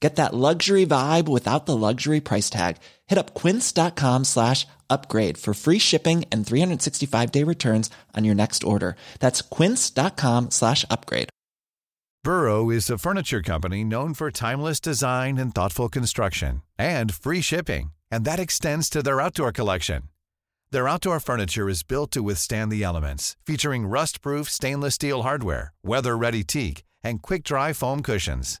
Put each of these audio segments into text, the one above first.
Get that luxury vibe without the luxury price tag. Hit up quince.com slash upgrade for free shipping and 365-day returns on your next order. That's quince.com slash upgrade. Burrow is a furniture company known for timeless design and thoughtful construction and free shipping, and that extends to their outdoor collection. Their outdoor furniture is built to withstand the elements, featuring rust-proof stainless steel hardware, weather-ready teak, and quick-dry foam cushions.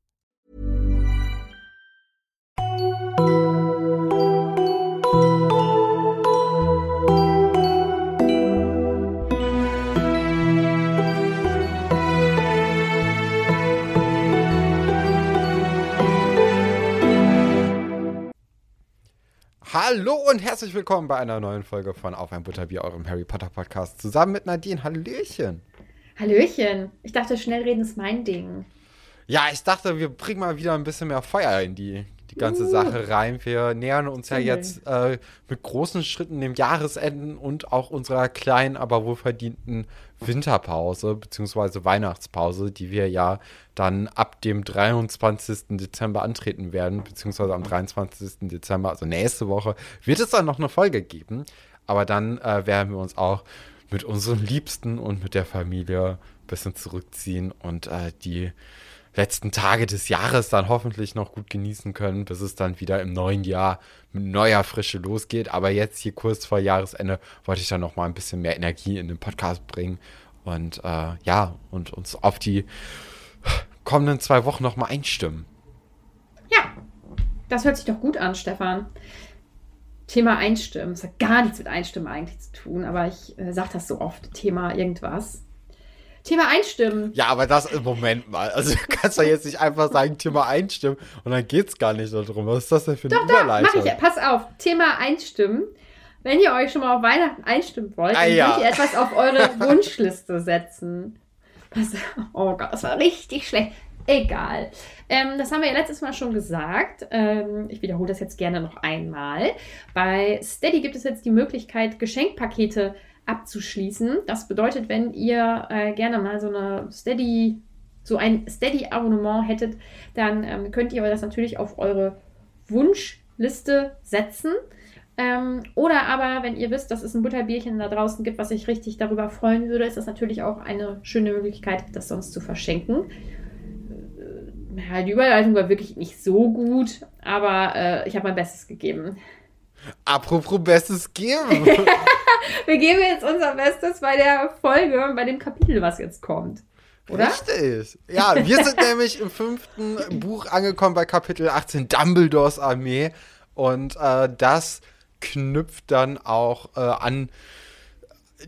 Hallo und herzlich willkommen bei einer neuen Folge von Auf ein Butterbier, eurem Harry Potter Podcast. Zusammen mit Nadine. Hallöchen. Hallöchen. Ich dachte, schnell reden ist mein Ding. Ja, ich dachte, wir bringen mal wieder ein bisschen mehr Feuer in die, die ganze uh. Sache rein. Wir nähern uns ja jetzt äh, mit großen Schritten dem Jahresenden und auch unserer kleinen, aber wohlverdienten Winterpause bzw. Weihnachtspause, die wir ja dann ab dem 23. Dezember antreten werden, beziehungsweise am 23. Dezember, also nächste Woche, wird es dann noch eine Folge geben. Aber dann äh, werden wir uns auch mit unseren Liebsten und mit der Familie ein bisschen zurückziehen und äh, die letzten Tage des Jahres dann hoffentlich noch gut genießen können, bis es dann wieder im neuen Jahr mit neuer Frische losgeht. Aber jetzt hier kurz vor Jahresende wollte ich dann noch mal ein bisschen mehr Energie in den Podcast bringen und äh, ja, und uns auf die kommenden zwei Wochen noch mal einstimmen. Ja, das hört sich doch gut an, Stefan. Thema Einstimmen. Das hat gar nichts mit Einstimmen eigentlich zu tun, aber ich äh, sage das so oft. Thema irgendwas. Thema einstimmen. Ja, aber das, Moment mal. Also, du kannst doch jetzt nicht einfach sagen, Thema einstimmen und dann geht es gar nicht darum. Was ist das denn für eine doch, Überleitung? Doch, mach ich. Pass auf. Thema einstimmen. Wenn ihr euch schon mal auf Weihnachten einstimmen wollt, ah, dann ja. könnt ihr etwas auf eure Wunschliste setzen. Was, oh Gott, das war richtig schlecht. Egal. Ähm, das haben wir ja letztes Mal schon gesagt. Ähm, ich wiederhole das jetzt gerne noch einmal. Bei Steady gibt es jetzt die Möglichkeit, Geschenkpakete abzuschließen. Das bedeutet, wenn ihr äh, gerne mal so eine Steady, so ein Steady-Abonnement hättet, dann ähm, könnt ihr das natürlich auf eure Wunschliste setzen. Ähm, oder aber, wenn ihr wisst, dass es ein Butterbierchen da draußen gibt, was sich richtig darüber freuen würde, ist das natürlich auch eine schöne Möglichkeit, das sonst zu verschenken. Äh, die Überleitung war wirklich nicht so gut, aber äh, ich habe mein Bestes gegeben. Apropos Bestes geben. Wir geben jetzt unser Bestes bei der Folge, bei dem Kapitel, was jetzt kommt. Oder? Richtig. Ja, wir sind nämlich im fünften Buch angekommen bei Kapitel 18, Dumbledores Armee. Und äh, das knüpft dann auch äh, an,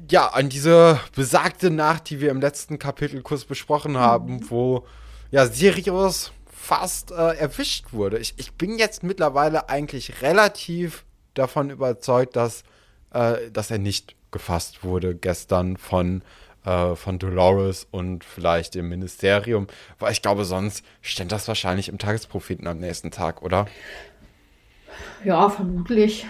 ja, an diese besagte Nacht, die wir im letzten Kapitel kurz besprochen haben, mhm. wo ja Sirius fast äh, erwischt wurde. Ich, ich bin jetzt mittlerweile eigentlich relativ davon überzeugt, dass, äh, dass er nicht gefasst wurde gestern von, äh, von Dolores und vielleicht dem Ministerium, weil ich glaube, sonst stand das wahrscheinlich im Tagespropheten am nächsten Tag, oder? Ja, vermutlich.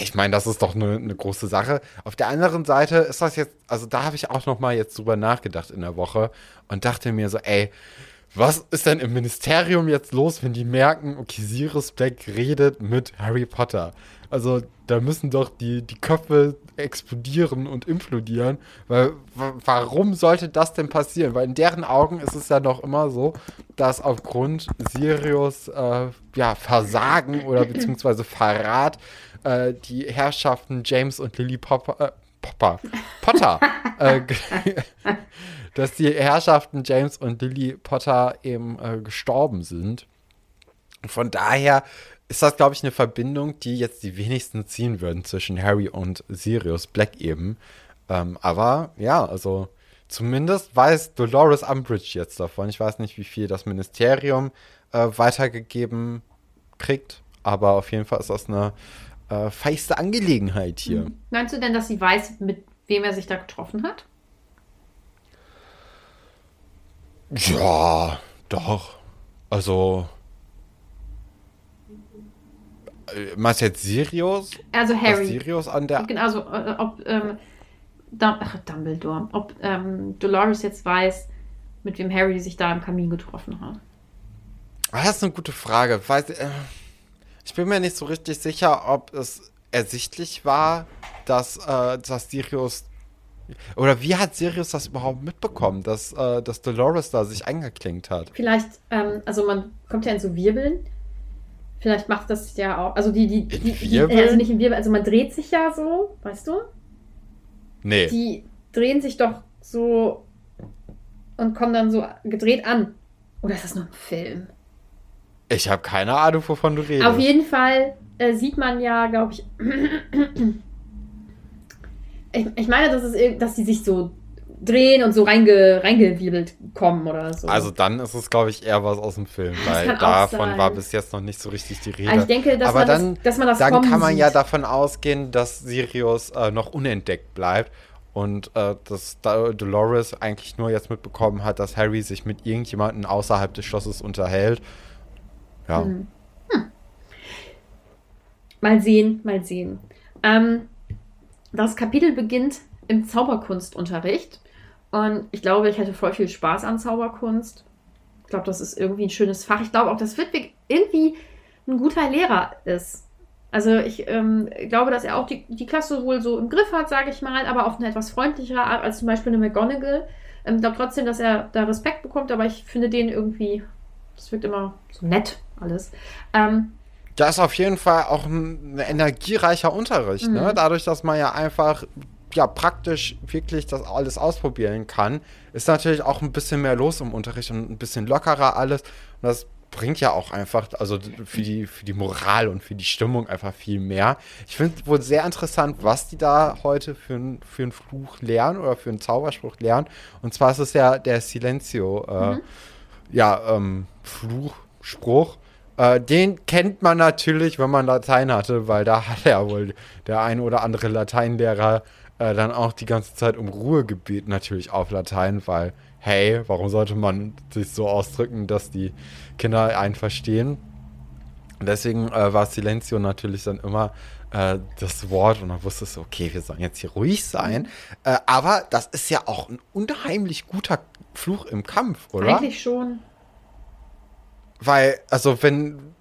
Ich meine, das ist doch eine, eine große Sache. Auf der anderen Seite ist das jetzt, also da habe ich auch noch mal jetzt drüber nachgedacht in der Woche und dachte mir so, ey, was ist denn im Ministerium jetzt los, wenn die merken, okay, Sirius Black redet mit Harry Potter? Also da müssen doch die, die Köpfe explodieren und implodieren. Weil warum sollte das denn passieren? Weil in deren Augen ist es ja noch immer so, dass aufgrund Sirius äh, ja, Versagen oder beziehungsweise Verrat äh, die Herrschaften James und Lily Popper, äh, Popper, Potter, äh, dass die Herrschaften James und Lily Potter eben äh, gestorben sind. Von daher ist das, glaube ich, eine Verbindung, die jetzt die wenigsten ziehen würden zwischen Harry und Sirius Black eben. Ähm, aber ja, also zumindest weiß Dolores Umbridge jetzt davon. Ich weiß nicht, wie viel das Ministerium äh, weitergegeben kriegt, aber auf jeden Fall ist das eine äh, feiste Angelegenheit hier. Meinst du denn, dass sie weiß, mit wem er sich da getroffen hat? Ja, doch. Also, äh, meinst du jetzt Sirius? Also Harry. Sirius an der. Genau, also äh, ob ähm, Ach, Dumbledore, ob ähm, Dolores jetzt weiß, mit wem Harry sich da im Kamin getroffen hat. Ah, das ist eine gute Frage. Weiß, äh, ich bin mir nicht so richtig sicher, ob es ersichtlich war, dass, äh, dass Sirius. Oder wie hat Sirius das überhaupt mitbekommen, dass, äh, dass Dolores da sich eingeklinkt hat? Vielleicht, ähm, also man kommt ja in so Wirbeln Vielleicht macht das ja auch. Also die, die, die, die also nicht im Wirbel, also man dreht sich ja so, weißt du? Nee. Die drehen sich doch so und kommen dann so gedreht an. Oder ist das nur ein Film? Ich habe keine Ahnung, wovon du redest. Auf jeden Fall äh, sieht man ja, glaube ich, ich. Ich meine, dass, es, dass die sich so drehen und so reinge, reingewirbelt kommen oder so. Also dann ist es, glaube ich, eher was aus dem Film, weil davon war bis jetzt noch nicht so richtig die Rede. Aber ich denke, dass, Aber man, dann, das, dass man das Dann kann man sieht. ja davon ausgehen, dass Sirius äh, noch unentdeckt bleibt und äh, dass Dolores eigentlich nur jetzt mitbekommen hat, dass Harry sich mit irgendjemandem außerhalb des Schlosses unterhält. Ja. Hm. Hm. Mal sehen, mal sehen. Ähm, das Kapitel beginnt im Zauberkunstunterricht. Und ich glaube, ich hätte voll viel Spaß an Zauberkunst. Ich glaube, das ist irgendwie ein schönes Fach. Ich glaube auch, dass Wittwig irgendwie ein guter Lehrer ist. Also ich ähm, glaube, dass er auch die, die Klasse wohl so im Griff hat, sage ich mal, aber auf eine etwas freundlichere Art als zum Beispiel eine McGonagall. Ich ähm, glaube trotzdem, dass er da Respekt bekommt, aber ich finde den irgendwie, das wirkt immer so nett alles. Ähm, da ist auf jeden Fall auch ein, energiereicher Unterricht, ne? mhm. ne? Dadurch, dass man ja einfach ja praktisch wirklich das alles ausprobieren kann, ist natürlich auch ein bisschen mehr los im Unterricht und ein bisschen lockerer alles. Und das bringt ja auch einfach, also für die, für die Moral und für die Stimmung einfach viel mehr. Ich finde es wohl sehr interessant, was die da heute für, ein, für einen Fluch lernen oder für einen Zauberspruch lernen. Und zwar ist es ja der Silencio, äh, mhm. ja, ähm, Fluchspruch. Äh, den kennt man natürlich, wenn man Latein hatte, weil da hat ja wohl der ein oder andere Lateinlehrer äh, dann auch die ganze Zeit um Ruhe gebeten, natürlich auf Latein, weil, hey, warum sollte man sich so ausdrücken, dass die Kinder einen verstehen? Deswegen äh, war Silencio natürlich dann immer äh, das Wort und dann wusstest du, okay, wir sollen jetzt hier ruhig sein. Äh, aber das ist ja auch ein unheimlich guter Fluch im Kampf, oder? Eigentlich schon. Weil, also wenn,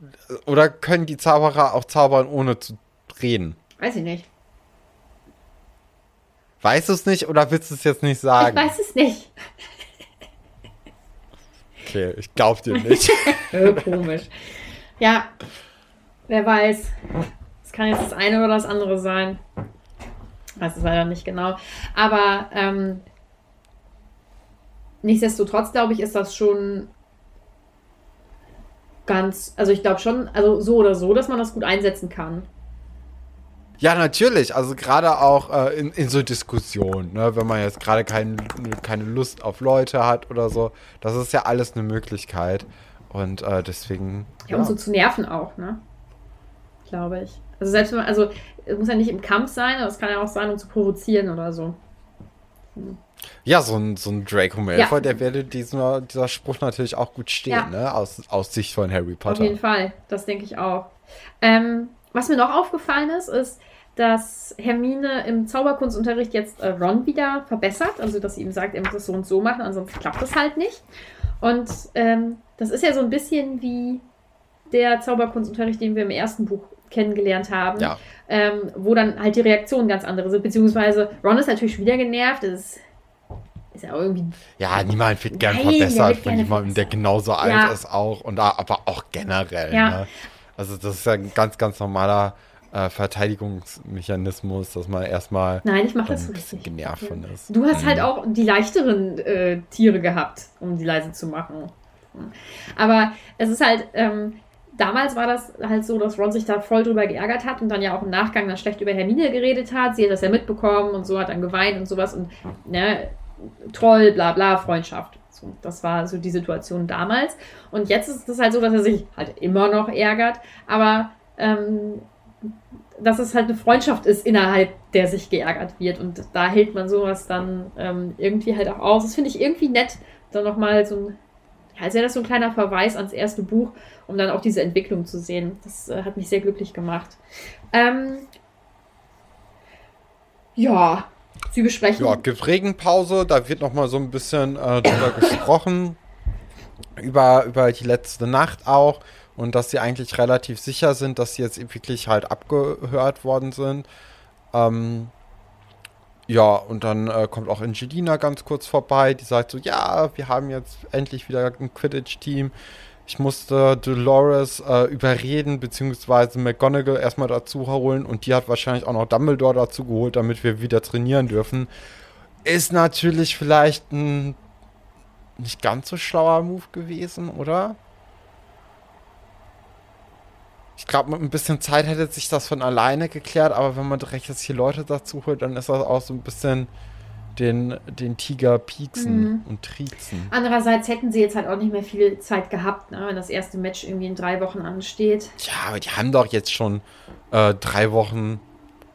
oder können die Zauberer auch zaubern, ohne zu reden? Weiß ich nicht. Weißt du es nicht oder willst du es jetzt nicht sagen? Ich weiß es nicht. Okay, ich glaub dir nicht. Komisch. Ja, wer weiß. Es kann jetzt das eine oder das andere sein. Weiß es leider nicht genau. Aber ähm, nichtsdestotrotz, glaube ich, ist das schon ganz, also ich glaube schon, also so oder so, dass man das gut einsetzen kann. Ja, natürlich. Also gerade auch äh, in, in so Diskussionen, ne? wenn man jetzt gerade kein, keine Lust auf Leute hat oder so. Das ist ja alles eine Möglichkeit. Und äh, deswegen. Ja, ja, um so zu nerven auch, ne? Glaube ich. Also selbst wenn man, also es muss ja nicht im Kampf sein, aber es kann ja auch sein, um zu provozieren oder so. Hm. Ja, so ein, so ein Draco Malfoy, ja. der werde dieser, dieser Spruch natürlich auch gut stehen, ja. ne? Aus, aus Sicht von Harry Potter. Auf jeden Fall, das denke ich auch. Ähm, was mir noch aufgefallen ist, ist, dass Hermine im Zauberkunstunterricht jetzt äh, Ron wieder verbessert, also dass sie ihm sagt, er muss es so und so machen, ansonsten klappt das halt nicht. Und ähm, das ist ja so ein bisschen wie der Zauberkunstunterricht, den wir im ersten Buch kennengelernt haben, ja. ähm, wo dann halt die Reaktionen ganz andere sind, beziehungsweise Ron ist natürlich wieder genervt, das ist, ist ja irgendwie... Ja, niemand wird gern Nein, verbessert von jemandem, der genauso alt ja. ist auch, und aber auch generell. Ja. Ne? Also das ist ja ein ganz, ganz normaler äh, Verteidigungsmechanismus, dass man erstmal Nein, ich mach das ein bisschen richtig. genervt von ist. Du hast halt mhm. halt auch die leichteren äh, Tiere gehabt, um die leise zu machen. Aber es ist halt, ähm, damals war das halt so, dass Ron sich da voll drüber geärgert hat und dann ja auch im Nachgang dann schlecht über Hermine geredet hat. Sie hat das ja mitbekommen und so hat dann geweint und sowas und ne, Troll, bla bla, Freundschaft. So, das war so die Situation damals. Und jetzt ist es halt so, dass er sich halt immer noch ärgert, aber ähm, dass es halt eine Freundschaft ist, innerhalb der sich geärgert wird. Und da hält man sowas dann ähm, irgendwie halt auch aus. Das finde ich irgendwie nett, dann nochmal so ein, ja, als wäre das so ein kleiner Verweis ans erste Buch, um dann auch diese Entwicklung zu sehen. Das äh, hat mich sehr glücklich gemacht. Ähm, ja, Sie besprechen. Ja, gibt Regenpause, da wird nochmal so ein bisschen äh, drüber gesprochen. Über, über die letzte Nacht auch und dass sie eigentlich relativ sicher sind, dass sie jetzt wirklich halt abgehört worden sind. Ähm, ja, und dann äh, kommt auch Angelina ganz kurz vorbei, die sagt so, ja, wir haben jetzt endlich wieder ein Quidditch-Team. Ich musste Dolores äh, überreden, beziehungsweise McGonagall erstmal dazu holen und die hat wahrscheinlich auch noch Dumbledore dazu geholt, damit wir wieder trainieren dürfen. Ist natürlich vielleicht ein nicht ganz so schlauer Move gewesen, oder? Ich glaube, mit ein bisschen Zeit hätte sich das von alleine geklärt, aber wenn man direkt jetzt hier Leute dazu holt, dann ist das auch so ein bisschen den, den Tiger pieksen mhm. und triezen. Andererseits hätten sie jetzt halt auch nicht mehr viel Zeit gehabt, ne, wenn das erste Match irgendwie in drei Wochen ansteht. Ja, aber die haben doch jetzt schon äh, drei Wochen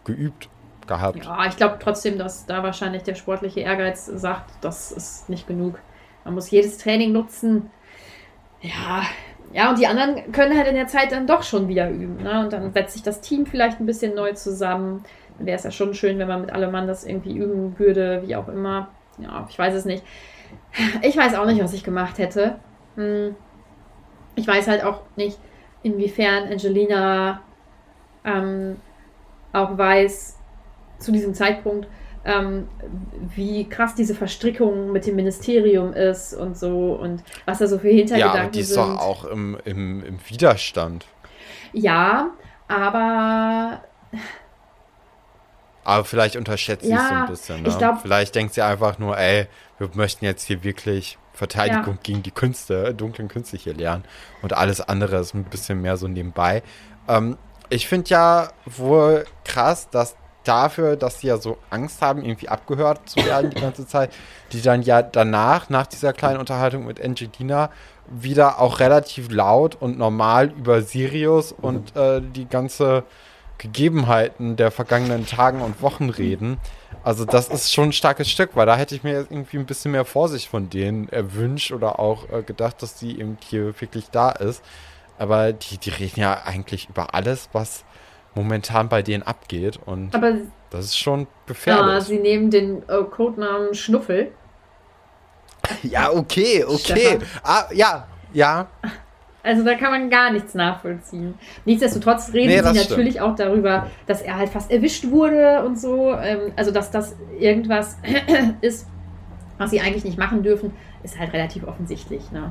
geübt gehabt. Ja, ich glaube trotzdem, dass da wahrscheinlich der sportliche Ehrgeiz sagt, das ist nicht genug. Man muss jedes Training nutzen. Ja, ja, und die anderen können halt in der Zeit dann doch schon wieder üben. Ne? Und dann setzt sich das Team vielleicht ein bisschen neu zusammen. Wäre es ja schon schön, wenn man mit allem Mann das irgendwie üben würde, wie auch immer. Ja, ich weiß es nicht. Ich weiß auch nicht, was ich gemacht hätte. Hm. Ich weiß halt auch nicht, inwiefern Angelina ähm, auch weiß, zu diesem Zeitpunkt, ähm, wie krass diese Verstrickung mit dem Ministerium ist und so und was da so für Hintergedanken sind. Ja, aber die ist sind. doch auch im, im, im Widerstand. Ja, aber aber vielleicht unterschätzt sie ja, es so ein bisschen. Ne? Ich glaub, vielleicht denkt sie einfach nur, ey, wir möchten jetzt hier wirklich Verteidigung ja. gegen die Künste, dunklen Künste hier lernen. Und alles andere ist ein bisschen mehr so nebenbei. Ähm, ich finde ja wohl krass, dass dafür, dass sie ja so Angst haben, irgendwie abgehört zu werden die ganze Zeit, die dann ja danach, nach dieser kleinen Unterhaltung mit Angelina, wieder auch relativ laut und normal über Sirius und äh, die ganze Gegebenheiten der vergangenen Tagen und Wochen reden. Also das ist schon ein starkes Stück, weil da hätte ich mir jetzt irgendwie ein bisschen mehr Vorsicht von denen erwünscht oder auch äh, gedacht, dass sie eben hier wirklich da ist. Aber die, die reden ja eigentlich über alles, was momentan bei denen abgeht. Und Aber das ist schon gefährlich. Ja, sie nehmen den äh, Codenamen Schnuffel. Ja, okay, okay. Ah, ja, ja. Also da kann man gar nichts nachvollziehen. Nichtsdestotrotz reden nee, sie natürlich stimmt. auch darüber, dass er halt fast erwischt wurde und so. Ähm, also dass das irgendwas ist, was sie eigentlich nicht machen dürfen, ist halt relativ offensichtlich. Ne?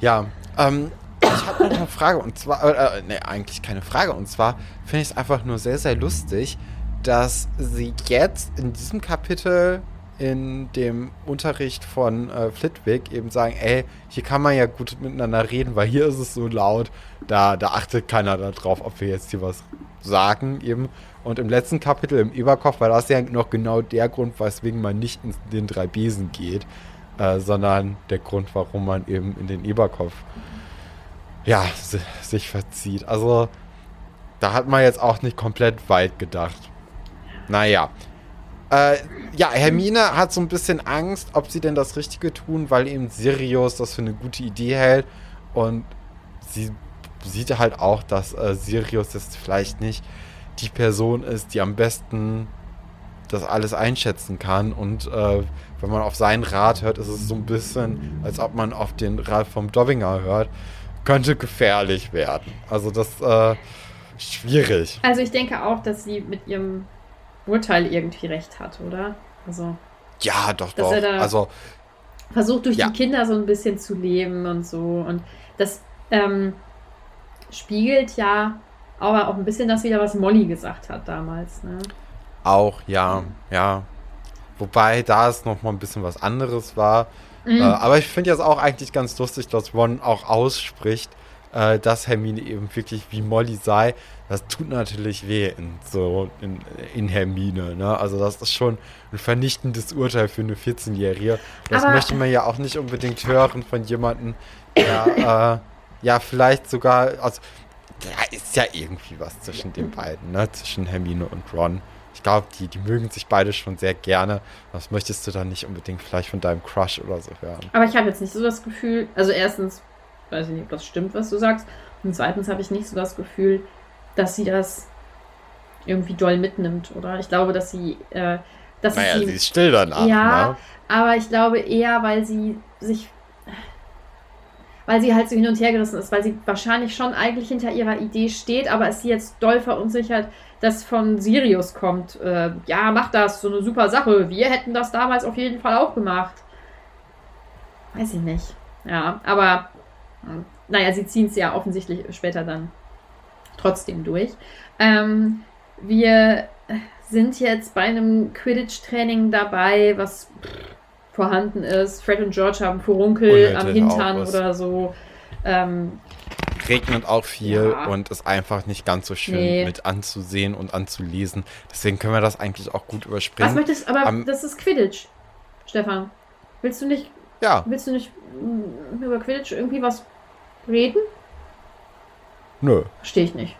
Ja, ähm, ich habe noch eine Frage und zwar, äh, ne, eigentlich keine Frage. Und zwar finde ich es einfach nur sehr, sehr lustig, dass sie jetzt in diesem Kapitel in dem Unterricht von äh, Flitwick eben sagen, ey, hier kann man ja gut miteinander reden, weil hier ist es so laut, da, da achtet keiner darauf, ob wir jetzt hier was sagen eben. Und im letzten Kapitel im Eberkopf war das ja noch genau der Grund, weswegen man nicht in den drei Besen geht, äh, sondern der Grund, warum man eben in den Eberkopf ja, sich verzieht. Also, da hat man jetzt auch nicht komplett weit gedacht. Naja. Äh, ja, Hermine hat so ein bisschen Angst, ob sie denn das Richtige tun, weil eben Sirius das für eine gute Idee hält. Und sie sieht halt auch, dass äh, Sirius jetzt vielleicht nicht die Person ist, die am besten das alles einschätzen kann. Und äh, wenn man auf seinen Rat hört, ist es so ein bisschen, als ob man auf den Rat vom Dobbinger hört. Könnte gefährlich werden. Also das äh, schwierig. Also ich denke auch, dass sie mit ihrem Urteil irgendwie recht hat, oder? Also. Ja, doch, doch. also versucht durch ja. die Kinder so ein bisschen zu leben und so. Und das ähm, spiegelt ja aber auch ein bisschen das wieder, was Molly gesagt hat damals. Ne? Auch, ja, ja. Wobei da es noch mal ein bisschen was anderes war. Mhm. Äh, aber ich finde jetzt auch eigentlich ganz lustig, dass Ron auch ausspricht, äh, dass Hermine eben wirklich wie Molly sei. Das tut natürlich weh in so in, in Hermine. Ne? Also das ist schon ein vernichtendes Urteil für eine 14-Jährige. Das aber möchte man ja auch nicht unbedingt hören von jemandem, der äh, ja vielleicht sogar, also da ist ja irgendwie was zwischen den beiden, ne? zwischen Hermine und Ron ich glaube, die, die mögen sich beide schon sehr gerne. Das möchtest du dann nicht unbedingt vielleicht von deinem Crush oder so hören. Aber ich habe jetzt nicht so das Gefühl, also erstens, weiß ich nicht, ob das stimmt, was du sagst. Und zweitens habe ich nicht so das Gefühl, dass sie das irgendwie doll mitnimmt, oder? Ich glaube, dass sie. Äh, dass naja, sie, sie ist still danach. Ja, ne? aber ich glaube eher, weil sie sich. Weil sie halt so hin und her gerissen ist, weil sie wahrscheinlich schon eigentlich hinter ihrer Idee steht, aber es sie jetzt doll verunsichert, das von Sirius kommt. Äh, ja, mach das, so eine super Sache. Wir hätten das damals auf jeden Fall auch gemacht. Weiß ich nicht. Ja, aber naja, sie ziehen es ja offensichtlich später dann trotzdem durch. Ähm, wir sind jetzt bei einem Quidditch-Training dabei, was vorhanden ist. Fred und George haben Furunkel am Hintern oder so. Ähm, regnet auch viel ja. und ist einfach nicht ganz so schön nee. mit anzusehen und anzulesen. Deswegen können wir das eigentlich auch gut überspringen. Was möchtest aber um, das ist Quidditch, Stefan. Willst du nicht ja. Willst du nicht mm, über Quidditch irgendwie was reden? Nö. Verstehe ich nicht.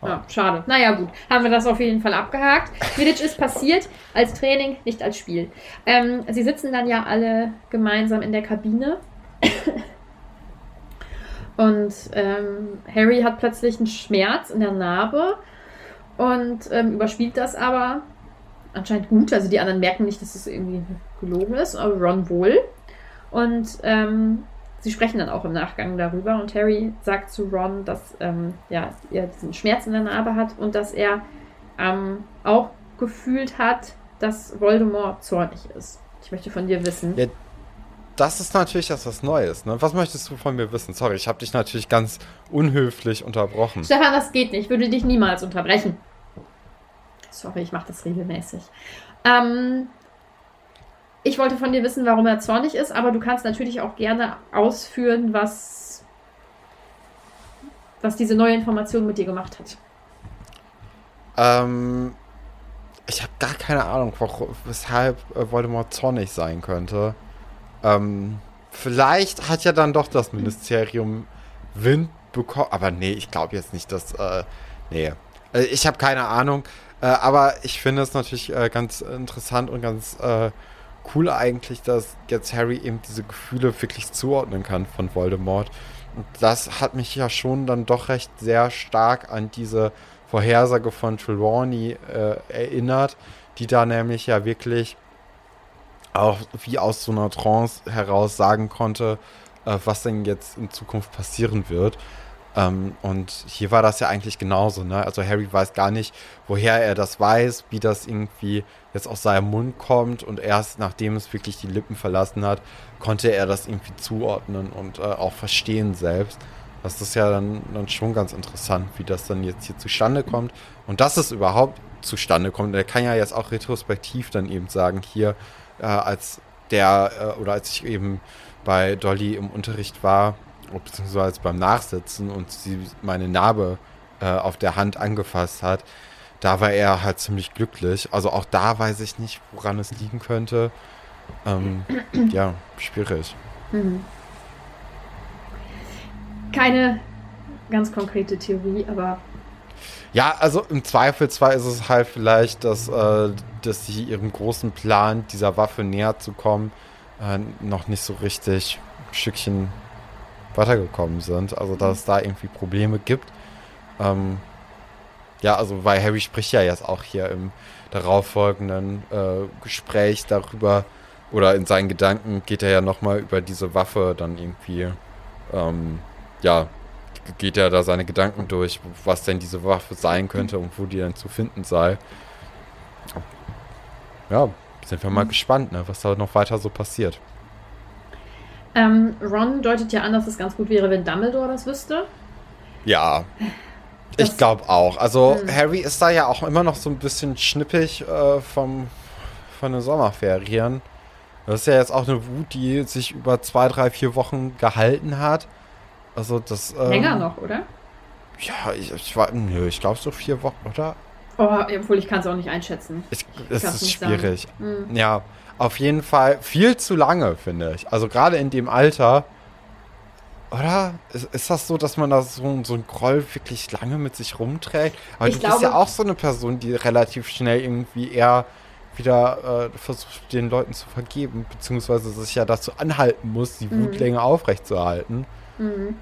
Ah. Ja, schade. Naja, gut. Haben wir das auf jeden Fall abgehakt. Quidditch ist passiert als Training, nicht als Spiel. Ähm, sie sitzen dann ja alle gemeinsam in der Kabine. Und ähm, Harry hat plötzlich einen Schmerz in der Narbe und ähm, überspielt das aber anscheinend gut. Also die anderen merken nicht, dass es irgendwie gelogen ist, aber Ron wohl. Und ähm, sie sprechen dann auch im Nachgang darüber und Harry sagt zu Ron, dass ähm, ja, er diesen Schmerz in der Narbe hat und dass er ähm, auch gefühlt hat, dass Voldemort zornig ist. Ich möchte von dir wissen. Ja, das ist natürlich etwas Neues. Ne? Was möchtest du von mir wissen? Sorry, ich habe dich natürlich ganz unhöflich unterbrochen. Stefan, das geht nicht. Ich würde dich niemals unterbrechen. Sorry, ich mache das regelmäßig. Ähm, ich wollte von dir wissen, warum er zornig ist, aber du kannst natürlich auch gerne ausführen, was, was diese neue Information mit dir gemacht hat. Ähm, ich habe gar keine Ahnung, weshalb äh, Voldemort zornig sein könnte. Ähm, vielleicht hat ja dann doch das Ministerium Wind bekommen. Aber nee, ich glaube jetzt nicht, dass. Äh, nee. Äh, ich habe keine Ahnung. Äh, aber ich finde es natürlich äh, ganz interessant und ganz cool eigentlich, dass jetzt Harry eben diese Gefühle wirklich zuordnen kann von Voldemort. Und das hat mich ja schon dann doch recht sehr stark an diese Vorhersage von Trelawney äh, erinnert, die da nämlich ja wirklich auch wie aus so einer Trance heraus sagen konnte, äh, was denn jetzt in Zukunft passieren wird. Ähm, und hier war das ja eigentlich genauso. Ne? Also Harry weiß gar nicht, woher er das weiß, wie das irgendwie jetzt aus seinem Mund kommt. Und erst nachdem es wirklich die Lippen verlassen hat, konnte er das irgendwie zuordnen und äh, auch verstehen selbst. Das ist ja dann, dann schon ganz interessant, wie das dann jetzt hier zustande kommt. Und dass es überhaupt zustande kommt. Er kann ja jetzt auch retrospektiv dann eben sagen, hier, äh, als der äh, oder als ich eben bei Dolly im Unterricht war, beziehungsweise beim Nachsitzen und sie meine Narbe äh, auf der Hand angefasst hat, da war er halt ziemlich glücklich. Also auch da weiß ich nicht, woran es liegen könnte. Ähm, ja, schwierig. Mhm. Keine ganz konkrete Theorie, aber ja, also im Zweifelsfall ist es halt vielleicht, dass, äh, dass sie ihrem großen Plan, dieser Waffe näher zu kommen, äh, noch nicht so richtig ein Stückchen weitergekommen sind. Also dass es da irgendwie Probleme gibt. Ähm, ja, also weil Harry spricht ja jetzt auch hier im darauffolgenden äh, Gespräch darüber, oder in seinen Gedanken geht er ja nochmal über diese Waffe dann irgendwie, ähm, ja, geht er da seine Gedanken durch, was denn diese Waffe sein könnte und wo die dann zu finden sei. Ja, sind wir mal mhm. gespannt, ne, was da noch weiter so passiert. Ähm, Ron deutet ja an, dass es ganz gut wäre, wenn Dumbledore das wüsste. Ja, das, ich glaube auch. Also mh. Harry ist da ja auch immer noch so ein bisschen schnippig äh, vom, von den Sommerferien. Das ist ja jetzt auch eine Wut, die sich über zwei, drei, vier Wochen gehalten hat. Also das. Ähm, Länger noch, oder? Ja, ich, ich war. Nö, ich glaube so vier Wochen, oder? Oh, obwohl ich kann es auch nicht einschätzen. Ich, es ist schwierig. Mhm. Ja, auf jeden Fall viel zu lange, finde ich. Also gerade in dem Alter. Oder? Ist, ist, das so, dass man da so, so ein Groll wirklich lange mit sich rumträgt? Aber ich du glaube, bist ja auch so eine Person, die relativ schnell irgendwie eher wieder äh, versucht, den Leuten zu vergeben, beziehungsweise sich ja dazu anhalten muss, die Wut mhm. länger aufrechtzuerhalten. Mhm.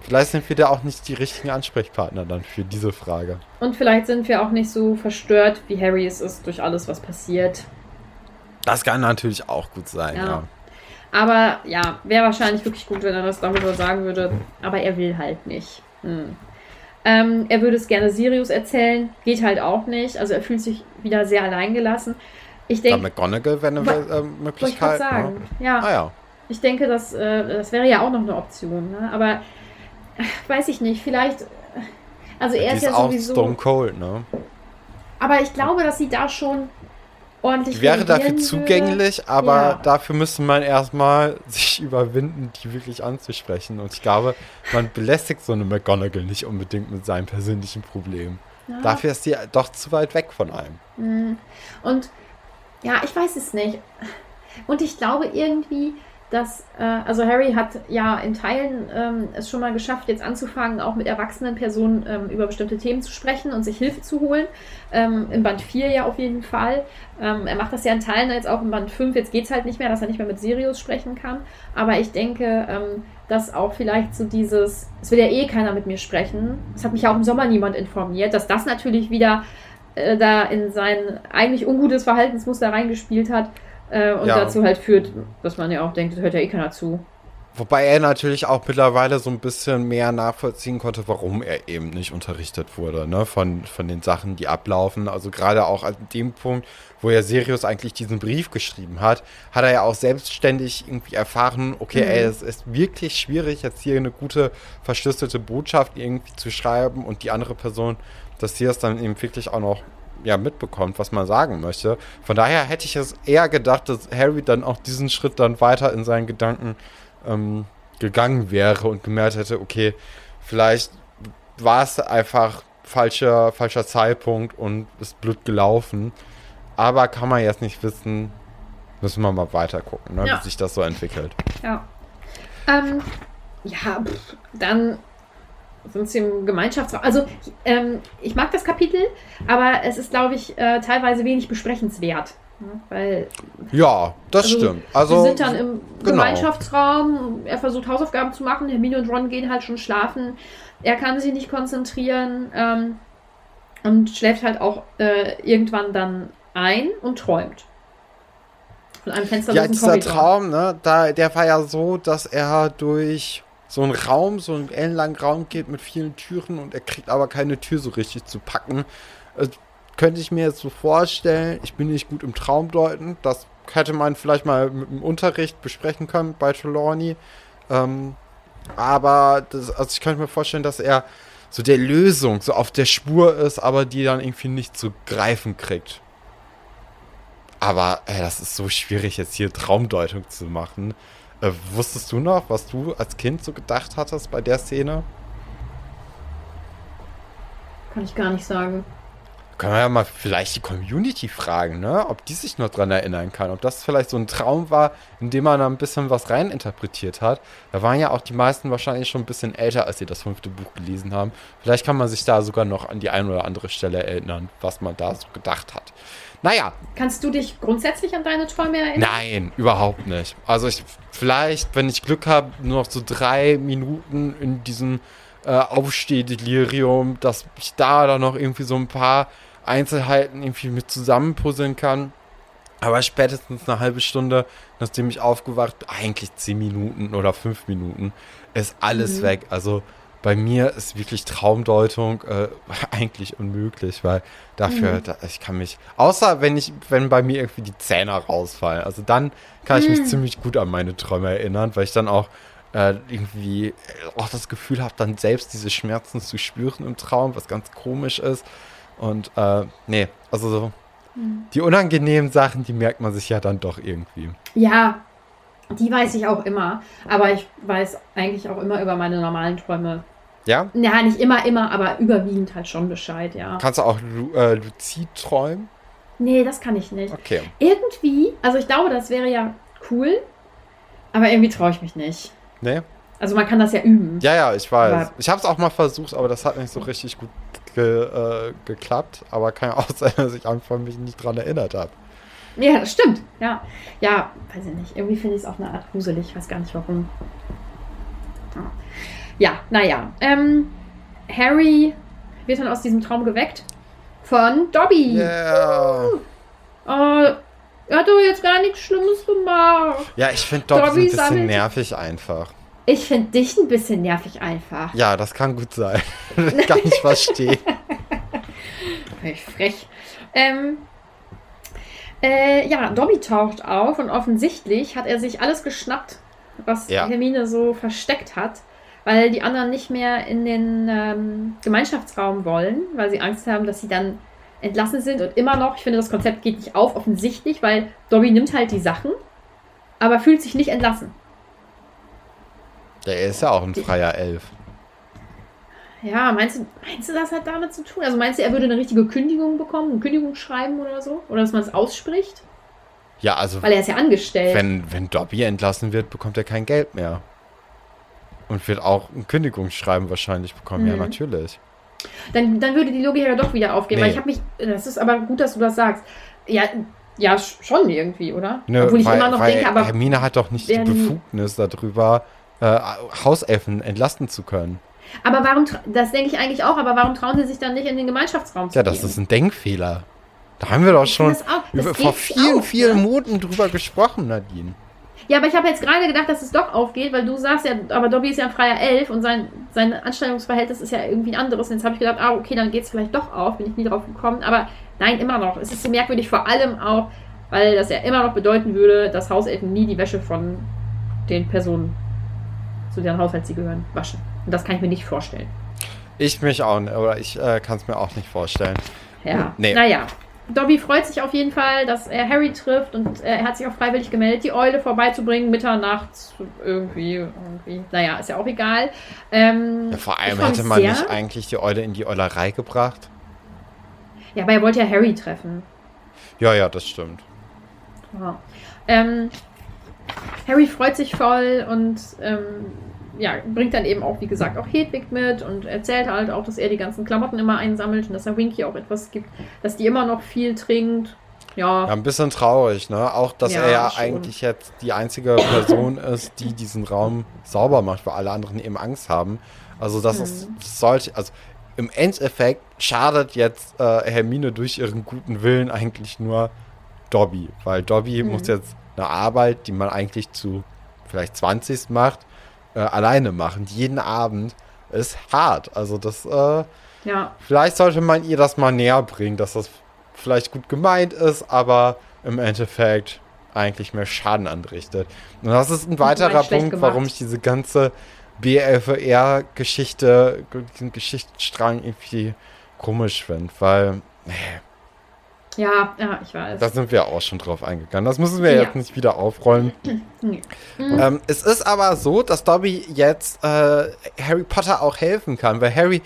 Vielleicht sind wir da auch nicht die richtigen Ansprechpartner dann für diese Frage. Und vielleicht sind wir auch nicht so verstört, wie Harry es ist durch alles, was passiert. Das kann natürlich auch gut sein, ja. ja. Aber ja, wäre wahrscheinlich wirklich gut, wenn er das darüber sagen würde. Aber er will halt nicht. Hm. Ähm, er würde es gerne Sirius erzählen, geht halt auch nicht. Also er fühlt sich wieder sehr alleingelassen. Ich denke. McGonagall wäre eine äh, Möglichkeit. Ich ne? sagen. Ne? Ja. Ah, ja. Ich denke, das, äh, das wäre ja auch noch eine Option. Ne? Aber äh, weiß ich nicht. Vielleicht. Äh, also er Die ist ja auch sowieso. Stone Cold, ne? Aber ich glaube, dass sie da schon ordentlich. Die wäre dafür zugänglich, aber ja. dafür müsste man erstmal sich überwinden, die wirklich anzusprechen. Und ich glaube, man belästigt so eine McGonagall nicht unbedingt mit seinen persönlichen Problemen. Ja. Dafür ist sie doch zu weit weg von einem. Mhm. Und ja, ich weiß es nicht. Und ich glaube irgendwie, dass, äh, also Harry hat ja in Teilen ähm, es schon mal geschafft, jetzt anzufangen, auch mit erwachsenen Personen ähm, über bestimmte Themen zu sprechen und sich Hilfe zu holen. Ähm, Im Band 4 ja auf jeden Fall. Ähm, er macht das ja in Teilen jetzt auch im Band 5. Jetzt geht es halt nicht mehr, dass er nicht mehr mit Sirius sprechen kann. Aber ich denke, ähm, dass auch vielleicht so dieses, es will ja eh keiner mit mir sprechen. Es hat mich ja auch im Sommer niemand informiert, dass das natürlich wieder äh, da in sein eigentlich ungutes Verhaltensmuster reingespielt hat äh, und ja. dazu halt führt, dass man ja auch denkt, das hört ja eh keiner zu. Wobei er natürlich auch mittlerweile so ein bisschen mehr nachvollziehen konnte, warum er eben nicht unterrichtet wurde, ne, von, von den Sachen, die ablaufen. Also gerade auch an dem Punkt, wo er Sirius eigentlich diesen Brief geschrieben hat, hat er ja auch selbstständig irgendwie erfahren, okay, mhm. ey, es ist wirklich schwierig, jetzt hier eine gute verschlüsselte Botschaft irgendwie zu schreiben und die andere Person, dass sie das dann eben wirklich auch noch ja, mitbekommt, was man sagen möchte. Von daher hätte ich es eher gedacht, dass Harry dann auch diesen Schritt dann weiter in seinen Gedanken ähm, gegangen wäre und gemerkt hätte, okay, vielleicht war es einfach falscher, falscher Zeitpunkt und ist blöd gelaufen. Aber kann man jetzt nicht wissen, müssen wir mal weiter gucken, ne, ja. wie sich das so entwickelt. Ja. Ähm, ja, pff, dann sie im Gemeinschaftsraum. Also, ähm, ich mag das Kapitel, aber es ist, glaube ich, äh, teilweise wenig besprechenswert. Ne? Weil, ja, das also, stimmt. Also, sie sind dann im genau. Gemeinschaftsraum, er versucht Hausaufgaben zu machen, Hermine und Ron gehen halt schon schlafen, er kann sich nicht konzentrieren ähm, und schläft halt auch äh, irgendwann dann ein und träumt. Von einem Fenster Ja, dieser Korridor. Traum, ne, da, der war ja so, dass er durch so einen Raum, so einen ellenlangen Raum geht mit vielen Türen und er kriegt aber keine Tür so richtig zu packen. Das könnte ich mir jetzt so vorstellen, ich bin nicht gut im Traumdeuten, das hätte man vielleicht mal mit dem Unterricht besprechen können bei Trelawney. Ähm, aber das, also ich könnte mir vorstellen, dass er so der Lösung so auf der Spur ist, aber die dann irgendwie nicht zu greifen kriegt. Aber ey, das ist so schwierig, jetzt hier Traumdeutung zu machen. Äh, wusstest du noch, was du als Kind so gedacht hattest bei der Szene? Kann ich gar nicht sagen. Können wir ja mal vielleicht die Community fragen, ne? Ob die sich noch dran erinnern kann. Ob das vielleicht so ein Traum war, in dem man da ein bisschen was reininterpretiert hat. Da waren ja auch die meisten wahrscheinlich schon ein bisschen älter, als sie das fünfte Buch gelesen haben. Vielleicht kann man sich da sogar noch an die eine oder andere Stelle erinnern, was man da so gedacht hat. Naja. Kannst du dich grundsätzlich an deine Träume erinnern? Nein, überhaupt nicht. Also ich, vielleicht, wenn ich Glück habe, nur noch so drei Minuten in diesem äh, Aufstehdelirium, dass ich da dann noch irgendwie so ein paar Einzelheiten irgendwie mit zusammenpuzzeln kann. Aber spätestens eine halbe Stunde, nachdem ich aufgewacht bin, eigentlich zehn Minuten oder fünf Minuten, ist alles mhm. weg. Also bei mir ist wirklich Traumdeutung äh, eigentlich unmöglich, weil dafür, mhm. da, ich kann mich, außer wenn ich, wenn bei mir irgendwie die Zähne rausfallen, also dann kann ich mich mhm. ziemlich gut an meine Träume erinnern, weil ich dann auch äh, irgendwie auch das Gefühl habe, dann selbst diese Schmerzen zu spüren im Traum, was ganz komisch ist. Und äh, nee, also so, mhm. die unangenehmen Sachen, die merkt man sich ja dann doch irgendwie. Ja, die weiß ich auch immer. Aber ich weiß eigentlich auch immer über meine normalen Träume. Ja? Ja, nicht immer, immer, aber überwiegend halt schon Bescheid, ja. Kannst du auch äh, luzid träumen? Nee, das kann ich nicht. Okay. Irgendwie, also ich glaube, das wäre ja cool, aber irgendwie traue ich mich nicht. Nee? Also man kann das ja üben. Ja, ja, ich weiß. Aber ich habe es auch mal versucht, aber das hat nicht so richtig gut ge, äh, geklappt. Aber kann ja auch sein, dass ich einfach mich nicht dran erinnert habe. Ja, das stimmt. Ja, ja, weiß ich nicht. Irgendwie finde ich es auch eine Art gruselig. Ich weiß gar nicht warum. Ja, naja. Ähm, Harry wird dann aus diesem Traum geweckt von Dobby. Yeah. Uh, er hat doch jetzt gar nichts Schlimmes gemacht. Ja, ich finde Dobby, Dobby ein bisschen nervig einfach. Ich finde dich ein bisschen nervig einfach. Ja, das kann gut sein. ich kann nicht verstehen. Frech. Ähm, äh, ja, Dobby taucht auf und offensichtlich hat er sich alles geschnappt, was ja. Hermine so versteckt hat, weil die anderen nicht mehr in den ähm, Gemeinschaftsraum wollen, weil sie Angst haben, dass sie dann entlassen sind und immer noch, ich finde, das Konzept geht nicht auf, offensichtlich, weil Dobby nimmt halt die Sachen, aber fühlt sich nicht entlassen. Der ist ja auch ein freier Elf. Ja, meinst du, meinst du, das hat damit zu tun? Also meinst du, er würde eine richtige Kündigung bekommen, ein Kündigungsschreiben oder so? Oder dass man es ausspricht? Ja, also. Weil er ist ja angestellt. Wenn, wenn Dobby entlassen wird, bekommt er kein Geld mehr. Und wird auch ein Kündigungsschreiben wahrscheinlich bekommen, mhm. ja, natürlich. Dann, dann würde die Logik ja doch wieder aufgehen, nee. weil ich habe mich. Das ist aber gut, dass du das sagst. Ja, ja, schon irgendwie, oder? Nö, Obwohl ich weil, immer noch denke, aber. Hermine hat doch nicht die Befugnis darüber, äh, Hauselfen entlasten zu können. Aber warum, das denke ich eigentlich auch, aber warum trauen sie sich dann nicht in den Gemeinschaftsraum zu Ja, das gehen? ist ein Denkfehler. Da haben wir doch schon das auch, das vor vielen, auf, vielen ne? Monaten drüber gesprochen, Nadine. Ja, aber ich habe jetzt gerade gedacht, dass es doch aufgeht, weil du sagst ja, aber Dobby ist ja ein freier Elf und sein, sein Anstellungsverhältnis ist ja irgendwie ein anderes. Und jetzt habe ich gedacht, ah, okay, dann geht es vielleicht doch auf, bin ich nie drauf gekommen. Aber nein, immer noch. Es ist so merkwürdig, vor allem auch, weil das ja immer noch bedeuten würde, dass Hauselfen nie die Wäsche von den Personen, zu deren Haushalt sie gehören, waschen. Und das kann ich mir nicht vorstellen. Ich mich auch nicht, oder ich äh, kann es mir auch nicht vorstellen. Ja, nee. naja. Dobby freut sich auf jeden Fall, dass er Harry trifft und er hat sich auch freiwillig gemeldet, die Eule vorbeizubringen, Mitternacht irgendwie, irgendwie. Naja, ist ja auch egal. Ähm, ja, vor allem hätte man nicht eigentlich die Eule in die Eulerei gebracht. Ja, aber er wollte ja Harry treffen. Ja, ja, das stimmt. Ja. Ähm, Harry freut sich voll und ähm, ja, bringt dann eben auch, wie gesagt, auch Hedwig mit und erzählt halt auch, dass er die ganzen Klamotten immer einsammelt und dass er Winky auch etwas gibt, dass die immer noch viel trinkt. Ja. ja ein bisschen traurig, ne? Auch, dass ja, er ja schon. eigentlich jetzt die einzige Person ist, die diesen Raum sauber macht, weil alle anderen eben Angst haben. Also, das mhm. ist solche, also im Endeffekt schadet jetzt äh, Hermine durch ihren guten Willen eigentlich nur Dobby, weil Dobby mhm. muss jetzt eine Arbeit, die man eigentlich zu vielleicht 20 macht, äh, alleine machen, jeden Abend, ist hart. Also das, äh, ja. Vielleicht sollte man ihr das mal näher bringen, dass das vielleicht gut gemeint ist, aber im Endeffekt eigentlich mehr Schaden anrichtet. Und das ist ein weiterer Punkt, warum ich diese ganze BFR-Geschichte, diesen Geschichtsstrang irgendwie komisch finde, weil, nee, ja, ja, ich weiß. Da sind wir auch schon drauf eingegangen. Das müssen wir ja. jetzt nicht wieder aufrollen. Nee. Ähm, es ist aber so, dass Dobby jetzt äh, Harry Potter auch helfen kann, weil Harry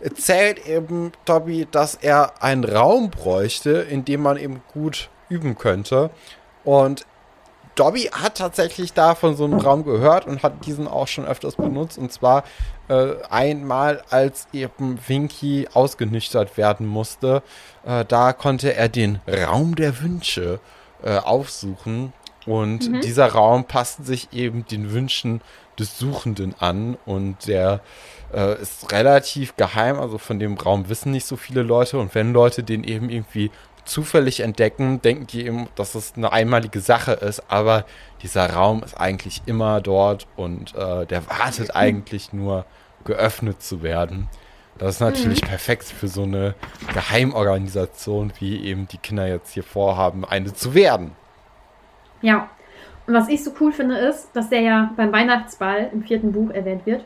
erzählt eben Dobby, dass er einen Raum bräuchte, in dem man eben gut üben könnte. Und Dobby hat tatsächlich da von so einem Raum gehört und hat diesen auch schon öfters benutzt. Und zwar äh, einmal, als eben Winky ausgenüchtert werden musste. Äh, da konnte er den Raum der Wünsche äh, aufsuchen. Und mhm. dieser Raum passt sich eben den Wünschen des Suchenden an und der äh, ist relativ geheim. Also von dem Raum wissen nicht so viele Leute und wenn Leute den eben irgendwie zufällig entdecken, denken die eben, dass es eine einmalige Sache ist, aber dieser Raum ist eigentlich immer dort und äh, der wartet mhm. eigentlich nur geöffnet zu werden. Das ist natürlich mhm. perfekt für so eine Geheimorganisation, wie eben die Kinder jetzt hier vorhaben, eine zu werden. Ja. Und was ich so cool finde, ist, dass der ja beim Weihnachtsball im vierten Buch erwähnt wird.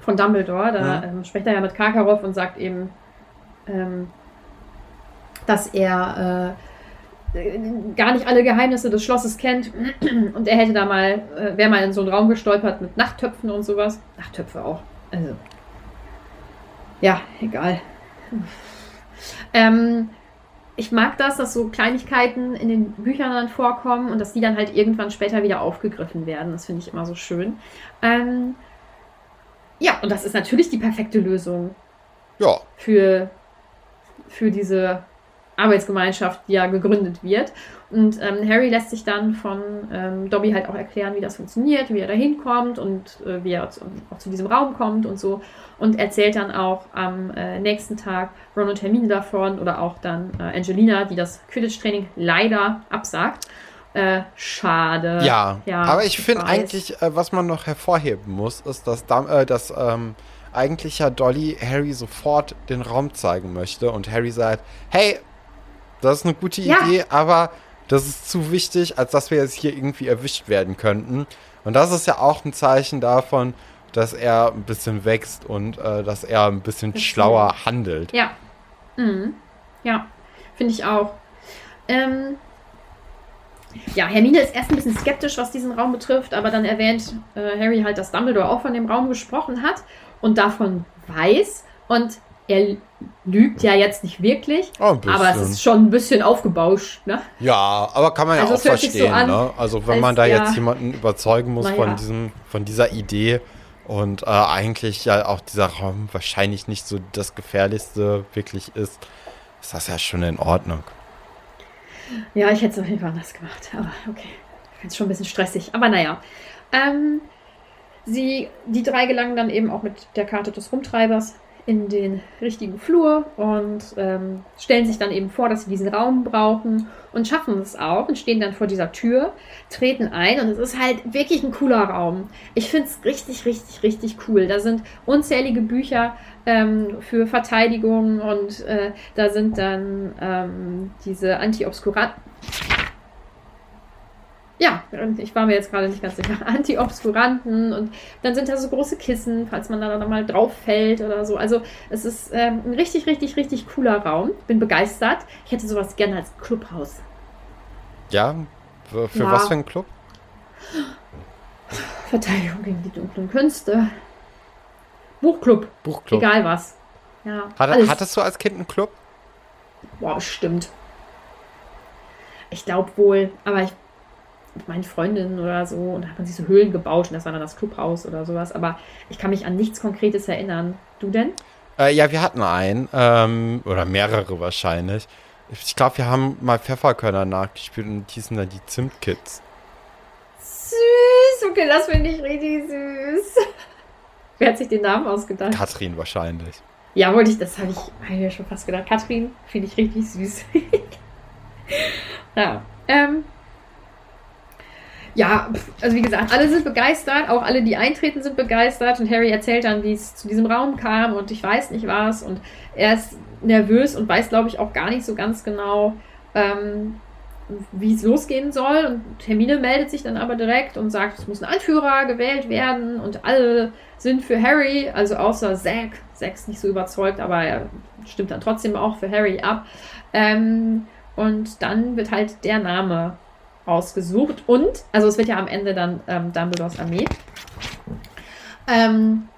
Von Dumbledore. Da mhm. ähm, spricht er ja mit Karkaroff und sagt eben, ähm, dass er äh, gar nicht alle Geheimnisse des Schlosses kennt. Und er hätte da mal, äh, wäre mal in so einen Raum gestolpert mit Nachttöpfen und sowas. Nachttöpfe auch. Also, ja, egal. Ähm, ich mag das, dass so Kleinigkeiten in den Büchern dann vorkommen und dass die dann halt irgendwann später wieder aufgegriffen werden. Das finde ich immer so schön. Ähm, ja, und das ist natürlich die perfekte Lösung. Ja. Für, für diese Arbeitsgemeinschaft, die ja gegründet wird. Und ähm, Harry lässt sich dann von ähm, Dobby halt auch erklären, wie das funktioniert, wie er da hinkommt und äh, wie er zu, auch zu diesem Raum kommt und so. Und erzählt dann auch am äh, nächsten Tag Ron und Hermine davon oder auch dann äh, Angelina, die das Quidditch-Training leider absagt. Äh, schade. Ja, ja aber ich finde eigentlich, äh, was man noch hervorheben muss, ist, dass, äh, dass ähm, eigentlich ja Dolly Harry sofort den Raum zeigen möchte und Harry sagt, hey, das ist eine gute ja. Idee, aber das ist zu wichtig, als dass wir jetzt hier irgendwie erwischt werden könnten. Und das ist ja auch ein Zeichen davon, dass er ein bisschen wächst und äh, dass er ein bisschen das schlauer stimmt. handelt. Ja. Mhm. Ja, finde ich auch. Ähm, ja, Hermine ist erst ein bisschen skeptisch, was diesen Raum betrifft, aber dann erwähnt äh, Harry halt, dass Dumbledore auch von dem Raum gesprochen hat und davon weiß. Und er lügt ja jetzt nicht wirklich, oh, aber es ist schon ein bisschen aufgebauscht, ne? Ja, aber kann man ja also auch verstehen, so an, ne? Also wenn man da ja, jetzt jemanden überzeugen muss von ja. diesem, von dieser Idee und äh, eigentlich ja auch dieser Raum wahrscheinlich nicht so das Gefährlichste wirklich ist, ist das ja schon in Ordnung. Ja, ich hätte es auf jeden Fall anders gemacht, aber okay. Ich finde es schon ein bisschen stressig, aber naja. Ähm, sie, die drei gelangen dann eben auch mit der Karte des Rumtreibers in den richtigen Flur und ähm, stellen sich dann eben vor, dass sie diesen Raum brauchen und schaffen es auch und stehen dann vor dieser Tür, treten ein und es ist halt wirklich ein cooler Raum. Ich finde es richtig, richtig, richtig cool. Da sind unzählige Bücher ähm, für Verteidigung und äh, da sind dann ähm, diese Anti-Obskuranten ja, ich war mir jetzt gerade nicht ganz sicher, Anti-Obskuranten und dann sind da so große Kissen, falls man da dann mal drauf fällt oder so. Also es ist ähm, ein richtig, richtig, richtig cooler Raum. Bin begeistert. Ich hätte sowas gerne als Clubhaus. Ja, für, für ja. was für ein Club? Verteidigung gegen die dunklen Künste. Buchclub. Buchclub. Egal was. Ja, Hat, hattest du als Kind einen Club? Boah, bestimmt. Ich glaube wohl, aber ich mit meinen Freundinnen oder so und da hat man sich so Höhlen gebaut und das war dann das Clubhaus oder sowas. Aber ich kann mich an nichts Konkretes erinnern. Du denn? Äh, ja, wir hatten einen ähm, oder mehrere wahrscheinlich. Ich glaube, wir haben mal Pfefferkörner nachgespielt und die sind dann die Zimtkids. Süß, okay, das finde ich richtig süß. Wer hat sich den Namen ausgedacht? Katrin wahrscheinlich. Ja, wollte ich, das habe ich, hab ich mir schon fast gedacht. Katrin finde ich richtig süß. ja, ähm, ja, also wie gesagt, alle sind begeistert, auch alle, die eintreten, sind begeistert. Und Harry erzählt dann, wie es zu diesem Raum kam und ich weiß nicht was. Und er ist nervös und weiß, glaube ich, auch gar nicht so ganz genau, ähm, wie es losgehen soll. Und Hermine meldet sich dann aber direkt und sagt, es muss ein Anführer gewählt werden und alle sind für Harry, also außer Zack. Zack ist nicht so überzeugt, aber er stimmt dann trotzdem auch für Harry ab. Ähm, und dann wird halt der Name ausgesucht und, also es wird ja am Ende dann ähm, Dumbledores Armee. Ähm,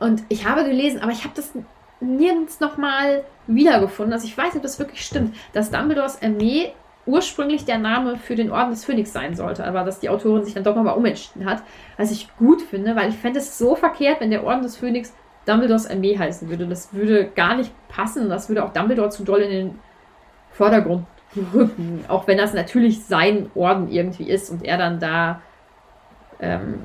und ich habe gelesen, aber ich habe das nirgends nochmal wiedergefunden. Also ich weiß nicht, ob das wirklich stimmt, dass Dumbledores Armee ursprünglich der Name für den Orden des Phönix sein sollte, aber dass die Autorin sich dann doch nochmal umentschieden hat, was ich gut finde, weil ich fände es so verkehrt, wenn der Orden des Phönix Dumbledores Armee heißen würde. Das würde gar nicht passen. Das würde auch Dumbledore zu doll in den Vordergrund rücken. Auch wenn das natürlich sein Orden irgendwie ist und er dann da ähm,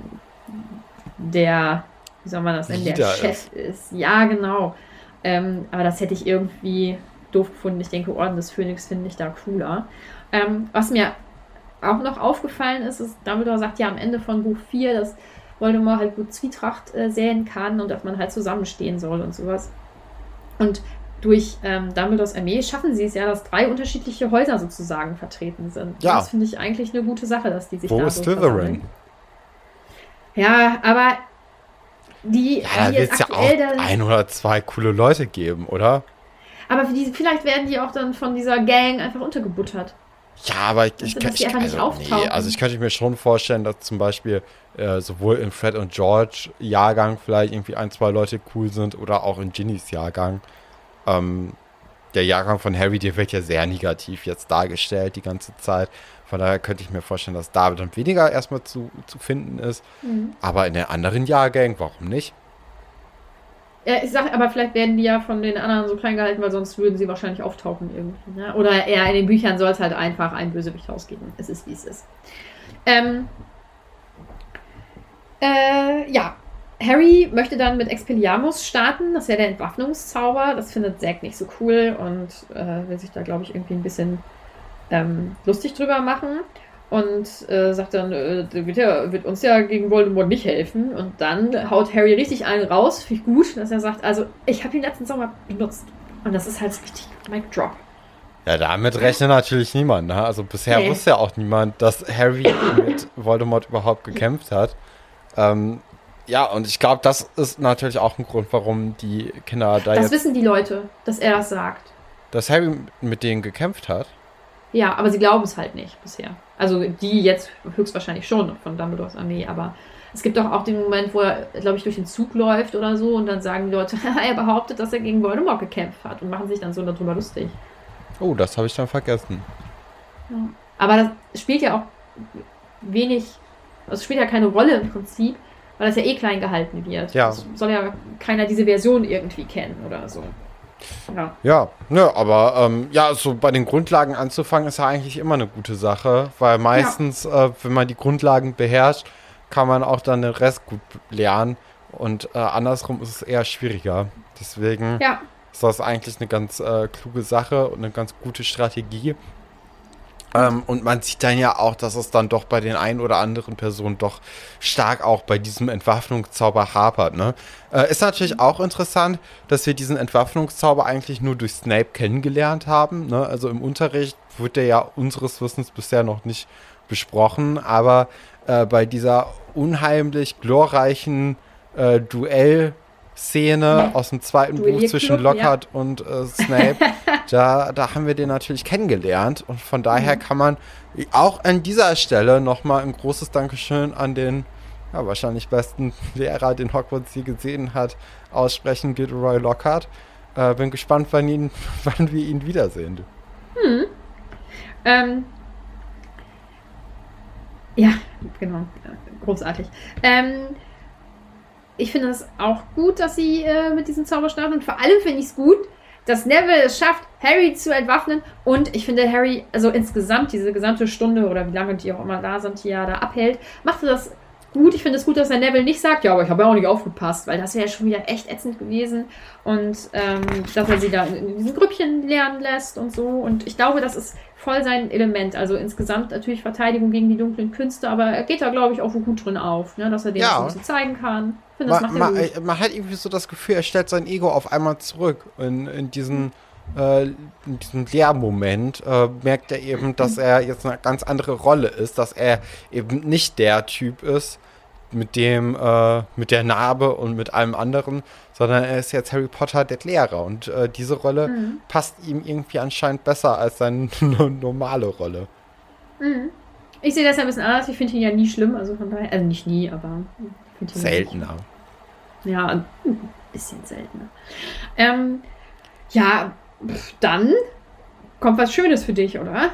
der, wie soll man das nennen, der Chef ist. ist. Ja, genau. Ähm, aber das hätte ich irgendwie doof gefunden. Ich denke, Orden des Phönix finde ich da cooler. Ähm, was mir auch noch aufgefallen ist, ist, Dumbledore sagt ja am Ende von Buch 4, dass Voldemort halt gut Zwietracht äh, säen kann und dass man halt zusammenstehen soll und sowas. Und durch ähm, Dumbledores Armee schaffen sie es ja, dass drei unterschiedliche Häuser sozusagen vertreten sind. Ja. Das finde ich eigentlich eine gute Sache, dass die sich Wo da ist so Slytherin? Ja, aber die, ja, da wird es ja auch ein oder zwei coole Leute geben, oder? Aber die, vielleicht werden die auch dann von dieser Gang einfach untergebuttert. Ja, aber ich, ich, also, ich, also, nee, also ich könnte mir schon vorstellen, dass zum Beispiel äh, sowohl in Fred und George Jahrgang vielleicht irgendwie ein, zwei Leute cool sind oder auch in Ginnys Jahrgang. Ähm, der Jahrgang von Harry, der wird ja sehr negativ jetzt dargestellt die ganze Zeit. Von daher könnte ich mir vorstellen, dass David dann weniger erstmal zu, zu finden ist. Mhm. Aber in den anderen Jahrgängen, warum nicht? Ja, ich sag, aber vielleicht werden die ja von den anderen so klein gehalten, weil sonst würden sie wahrscheinlich auftauchen irgendwie. Ne? Oder eher in den Büchern soll es halt einfach ein Bösewicht ausgeben. Es ist, wie es ist. Ähm, äh, ja, Harry möchte dann mit Expelliarmus starten. Das wäre der Entwaffnungszauber. Das findet Zack nicht so cool und äh, will sich da, glaube ich, irgendwie ein bisschen ähm, lustig drüber machen und äh, sagt dann, äh, wird, ja, wird, uns ja gegen Voldemort nicht helfen. Und dann haut Harry richtig einen raus, finde ich gut, dass er sagt, also ich habe ihn letzten Sommer benutzt. Und das ist halt richtig Mic Drop. Ja, damit rechnet natürlich niemand. Ne? Also bisher nee. wusste ja auch niemand, dass Harry mit Voldemort überhaupt gekämpft hat. Ähm, ja, und ich glaube, das ist natürlich auch ein Grund, warum die Kinder da das jetzt... Das wissen die Leute, dass er das sagt. Dass Harry mit denen gekämpft hat? Ja, aber sie glauben es halt nicht bisher. Also die jetzt höchstwahrscheinlich schon von Dumbledores Armee, aber es gibt doch auch den Moment, wo er, glaube ich, durch den Zug läuft oder so und dann sagen die Leute, er behauptet, dass er gegen Voldemort gekämpft hat und machen sich dann so darüber lustig. Oh, das habe ich dann vergessen. Ja. Aber das spielt ja auch wenig, also spielt ja keine Rolle im Prinzip, weil das ja eh klein gehalten wird. Ja. Das soll ja keiner diese Version irgendwie kennen oder so. Ja, ja ne, aber ähm, ja, so bei den Grundlagen anzufangen ist ja eigentlich immer eine gute Sache, weil meistens, ja. äh, wenn man die Grundlagen beherrscht, kann man auch dann den Rest gut lernen und äh, andersrum ist es eher schwieriger. Deswegen ja. ist das eigentlich eine ganz äh, kluge Sache und eine ganz gute Strategie. Ähm, und man sieht dann ja auch, dass es dann doch bei den ein oder anderen Personen doch stark auch bei diesem Entwaffnungszauber hapert. Ne? Äh, ist natürlich auch interessant, dass wir diesen Entwaffnungszauber eigentlich nur durch Snape kennengelernt haben. Ne? Also im Unterricht wird der ja unseres Wissens bisher noch nicht besprochen, aber äh, bei dieser unheimlich glorreichen äh, Duell- Szene aus dem zweiten Buch zwischen Lockhart ja. und äh, Snape, da, da haben wir den natürlich kennengelernt und von daher mhm. kann man auch an dieser Stelle nochmal ein großes Dankeschön an den ja, wahrscheinlich besten Lehrer, den Hogwarts je gesehen hat, aussprechen, Gilderoy Lockhart. Äh, bin gespannt, wann, ihn, wann wir ihn wiedersehen. Hm. Ähm. Ja, genau. Großartig. Ähm, ich finde es auch gut, dass sie äh, mit diesem Zauber starten. Und vor allem finde ich es gut, dass Neville es schafft, Harry zu entwaffnen. Und ich finde, Harry, also insgesamt, diese gesamte Stunde oder wie lange die auch immer da sind, die er da abhält, macht das gut. Ich finde es gut, dass der Neville nicht sagt, ja, aber ich habe ja auch nicht aufgepasst, weil das wäre ja schon wieder echt ätzend gewesen. Und ähm, dass er sie da in, in diesen Grüppchen lernen lässt und so. Und ich glaube, das ist voll sein Element. Also insgesamt natürlich Verteidigung gegen die dunklen Künste, aber er geht da, glaube ich, auch gut drin auf, ne? dass er denen ja. das ein bisschen zeigen kann. Finde, man, man, man, hat irgendwie so das Gefühl, er stellt sein Ego auf einmal zurück in, in diesen äh, in diesem Lehrmoment äh, merkt er eben, dass er jetzt eine ganz andere Rolle ist, dass er eben nicht der Typ ist mit dem, äh, mit der Narbe und mit allem anderen, sondern er ist jetzt Harry Potter, der Lehrer. Und äh, diese Rolle mhm. passt ihm irgendwie anscheinend besser als seine normale Rolle. Mhm. Ich sehe das ja ein bisschen anders. Ich finde ihn ja nie schlimm, also von daher, also nicht nie, aber seltener. Ja, ein bisschen seltener. Ähm, ja, dann kommt was Schönes für dich, oder?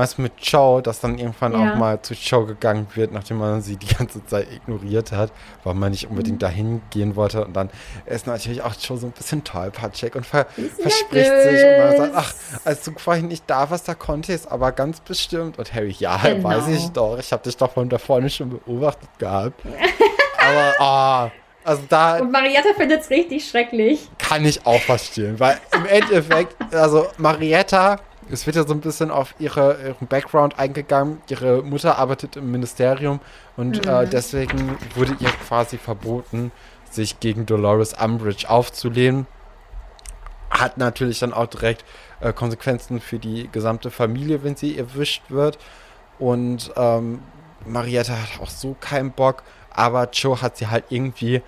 meist mit Joe, dass dann irgendwann ja. auch mal zu Joe gegangen wird, nachdem man sie die ganze Zeit ignoriert hat, weil man nicht unbedingt mhm. dahin gehen wollte. Und dann ist natürlich auch Joe so ein bisschen tollpatschig und ver verspricht sich und man sagt, ach, als du vorhin nicht da warst, da konnte ich es aber ganz bestimmt. Und Harry, ja, genau. weiß ich doch, ich habe dich doch von da vorne schon beobachtet gehabt. aber, ah. Oh, also da. Und Marietta findet es richtig schrecklich. Kann ich auch verstehen, weil im Endeffekt, also Marietta es wird ja so ein bisschen auf ihre, ihren Background eingegangen. Ihre Mutter arbeitet im Ministerium und äh, mhm. äh, deswegen wurde ihr quasi verboten, sich gegen Dolores Umbridge aufzulehnen. Hat natürlich dann auch direkt äh, Konsequenzen für die gesamte Familie, wenn sie erwischt wird. Und ähm, Marietta hat auch so keinen Bock, aber Joe hat sie halt irgendwie,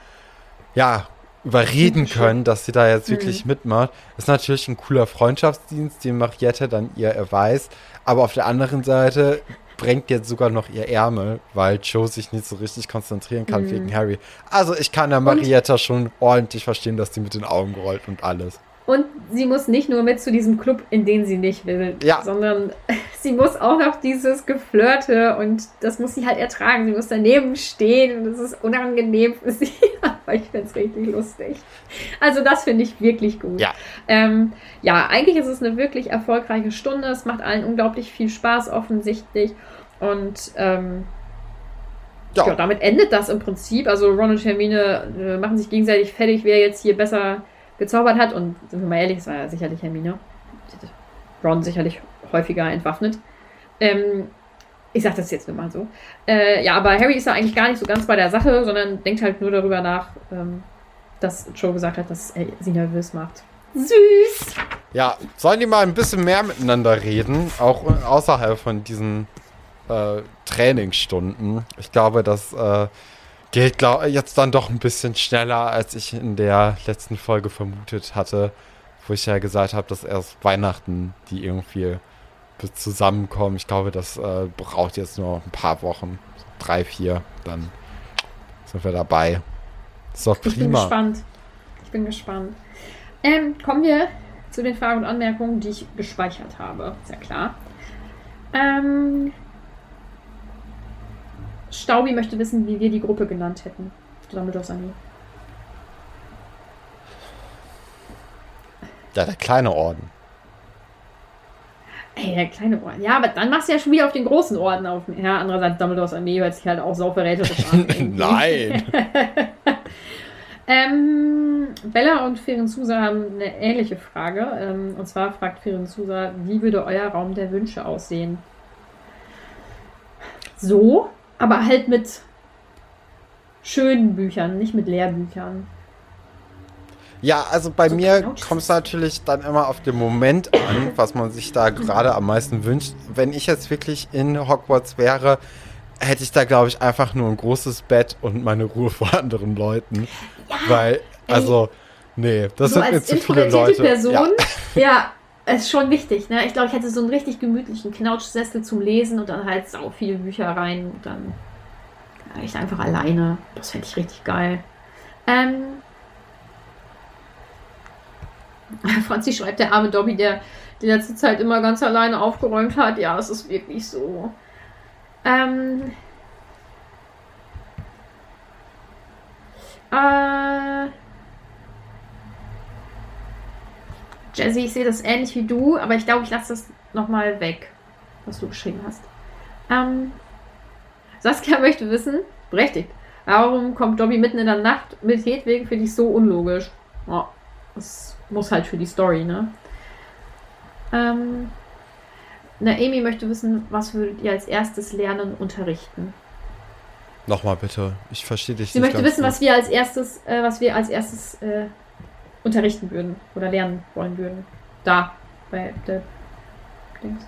ja, überreden können, dass sie da jetzt wirklich mhm. mitmacht. Ist natürlich ein cooler Freundschaftsdienst, den Mariette dann ihr erweist. Aber auf der anderen Seite brennt jetzt sogar noch ihr Ärmel, weil Joe sich nicht so richtig konzentrieren kann mhm. wegen Harry. Also ich kann der Marietta schon ordentlich verstehen, dass sie mit den Augen rollt und alles. Und sie muss nicht nur mit zu diesem Club, in den sie nicht will, ja. sondern sie muss auch noch dieses Geflirte und das muss sie halt ertragen. Sie muss daneben stehen und das ist unangenehm für sie. Aber ich finde es richtig lustig. Also das finde ich wirklich gut. Ja. Ähm, ja, eigentlich ist es eine wirklich erfolgreiche Stunde. Es macht allen unglaublich viel Spaß offensichtlich. Und ähm, ja. ja. damit endet das im Prinzip. Also Ron und Hermine äh, machen sich gegenseitig fertig, wer jetzt hier besser gezaubert hat. Und sind wir mal ehrlich, es war ja sicherlich Hermine. Ron sicherlich häufiger entwaffnet. Ähm, ich sag das jetzt nur mal so. Äh, ja, aber Harry ist da eigentlich gar nicht so ganz bei der Sache, sondern denkt halt nur darüber nach, ähm, dass Joe gesagt hat, dass er sie nervös macht. Süß! Ja, sollen die mal ein bisschen mehr miteinander reden, auch außerhalb von diesen äh, Trainingsstunden. Ich glaube, das äh, geht glaub, jetzt dann doch ein bisschen schneller, als ich in der letzten Folge vermutet hatte, wo ich ja gesagt habe, dass erst Weihnachten die irgendwie zusammenkommen. Ich glaube, das äh, braucht jetzt nur ein paar Wochen, drei, vier, dann sind wir dabei. Ist doch prima. Ich bin gespannt. Ich bin gespannt. Ähm, kommen wir zu den Fragen und Anmerkungen, die ich gespeichert habe. Ist ja klar. Ähm, Staubi möchte wissen, wie wir die Gruppe genannt hätten. Dumbledores Armee. Ja, der kleine Orden. Ey, der kleine Orden. Ja, aber dann machst du ja schon wieder auf den großen Orden auf. Ja, andererseits Dumbledores Armee hört sich halt auch sauverräterisch an. Nein! ähm, Bella und Ferenzusa haben eine ähnliche Frage. Ähm, und zwar fragt Ferenzusa, wie würde euer Raum der Wünsche aussehen? So, aber halt mit schönen Büchern, nicht mit Lehrbüchern. Ja, also bei so mir kommt es natürlich dann immer auf den Moment an, was man sich da gerade am meisten wünscht. Wenn ich jetzt wirklich in Hogwarts wäre, hätte ich da, glaube ich, einfach nur ein großes Bett und meine Ruhe vor anderen Leuten. Ja, Weil, also, nee, das so sind mir zu viele Leute. Person, ja. ja, ist schon wichtig, ne? Ich glaube, ich hätte so einen richtig gemütlichen Knautschsessel zum Lesen und dann halt sau viele Bücher rein und dann ich einfach alleine. Das fände ich richtig geil. Ähm, Franzi schreibt, der arme Dobby, der die letzte Zeit immer ganz alleine aufgeräumt hat. Ja, es ist wirklich so. Ähm, äh, Jesse, ich sehe das ähnlich wie du, aber ich glaube, ich lasse das nochmal weg, was du geschrieben hast. Ähm, Saskia möchte wissen, berechtigt, warum kommt Dobby mitten in der Nacht mit Hedwig? Finde ich so unlogisch. Oh, das muss halt für die Story, ne? Ähm, na, Amy möchte wissen, was würdet ihr als erstes lernen, unterrichten? Nochmal bitte, ich verstehe dich Sie nicht. Sie möchte wissen, gut. was wir als erstes, äh, was wir als erstes äh, unterrichten würden oder lernen wollen würden. Da, bei der Dings.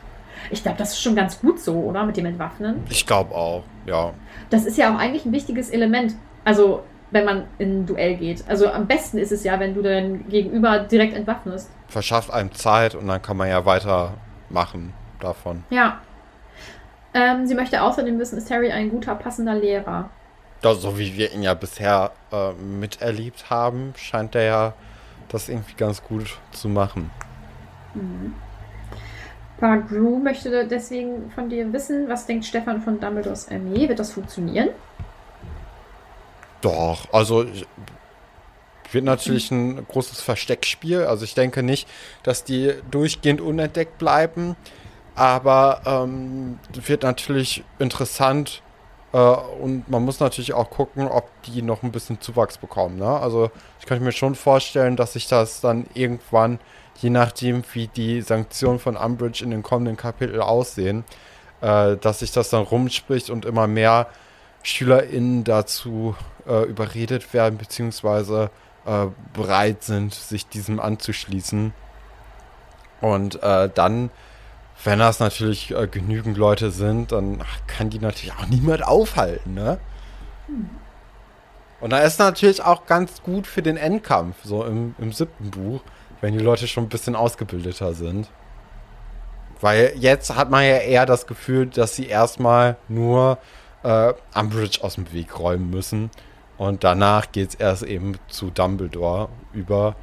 Ich glaube, das ist schon ganz gut so, oder? Mit dem Entwaffnen. Ich glaube auch, ja. Das ist ja auch eigentlich ein wichtiges Element. Also, wenn man in ein Duell geht. Also am besten ist es ja, wenn du dein Gegenüber direkt entwaffnest. Verschafft einem Zeit und dann kann man ja weitermachen davon. Ja. Ähm, sie möchte außerdem wissen, ist Harry ein guter, passender Lehrer? Ja, so wie wir ihn ja bisher äh, miterlebt haben, scheint er ja das irgendwie ganz gut zu machen. Mhm. Papa Drew möchte deswegen von dir wissen, was denkt Stefan von Dumbledores Armee? Wird das funktionieren? Doch, also wird natürlich ein großes Versteckspiel. Also ich denke nicht, dass die durchgehend unentdeckt bleiben. Aber ähm, wird natürlich interessant und man muss natürlich auch gucken, ob die noch ein bisschen Zuwachs bekommen. Ne? Also ich könnte mir schon vorstellen, dass sich das dann irgendwann, je nachdem wie die Sanktionen von Umbridge in den kommenden Kapiteln aussehen, äh, dass sich das dann rumspricht und immer mehr SchülerInnen dazu äh, überredet werden, beziehungsweise äh, bereit sind, sich diesem anzuschließen. Und äh, dann, wenn das natürlich äh, genügend Leute sind, dann kann die natürlich auch niemand aufhalten, ne? Und da ist natürlich auch ganz gut für den Endkampf, so im, im siebten Buch, wenn die Leute schon ein bisschen ausgebildeter sind. Weil jetzt hat man ja eher das Gefühl, dass sie erstmal nur äh, Umbridge aus dem Weg räumen müssen. Und danach geht es erst eben zu Dumbledore über.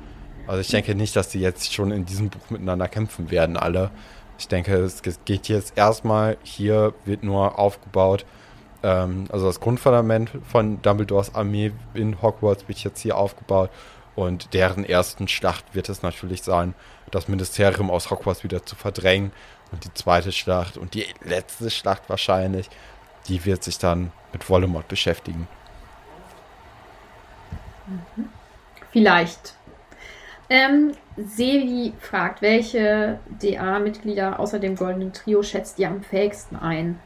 Also ich denke nicht, dass die jetzt schon in diesem Buch miteinander kämpfen werden, alle. Ich denke, es geht jetzt erstmal, hier wird nur aufgebaut, ähm, also das Grundfundament von Dumbledores Armee in Hogwarts wird jetzt hier aufgebaut. Und deren ersten Schlacht wird es natürlich sein, das Ministerium aus Hogwarts wieder zu verdrängen. Und die zweite Schlacht und die letzte Schlacht wahrscheinlich, die wird sich dann mit Voldemort beschäftigen. Vielleicht. Ähm, Sevi fragt, welche DA-Mitglieder außer dem goldenen Trio schätzt ihr am fähigsten ein?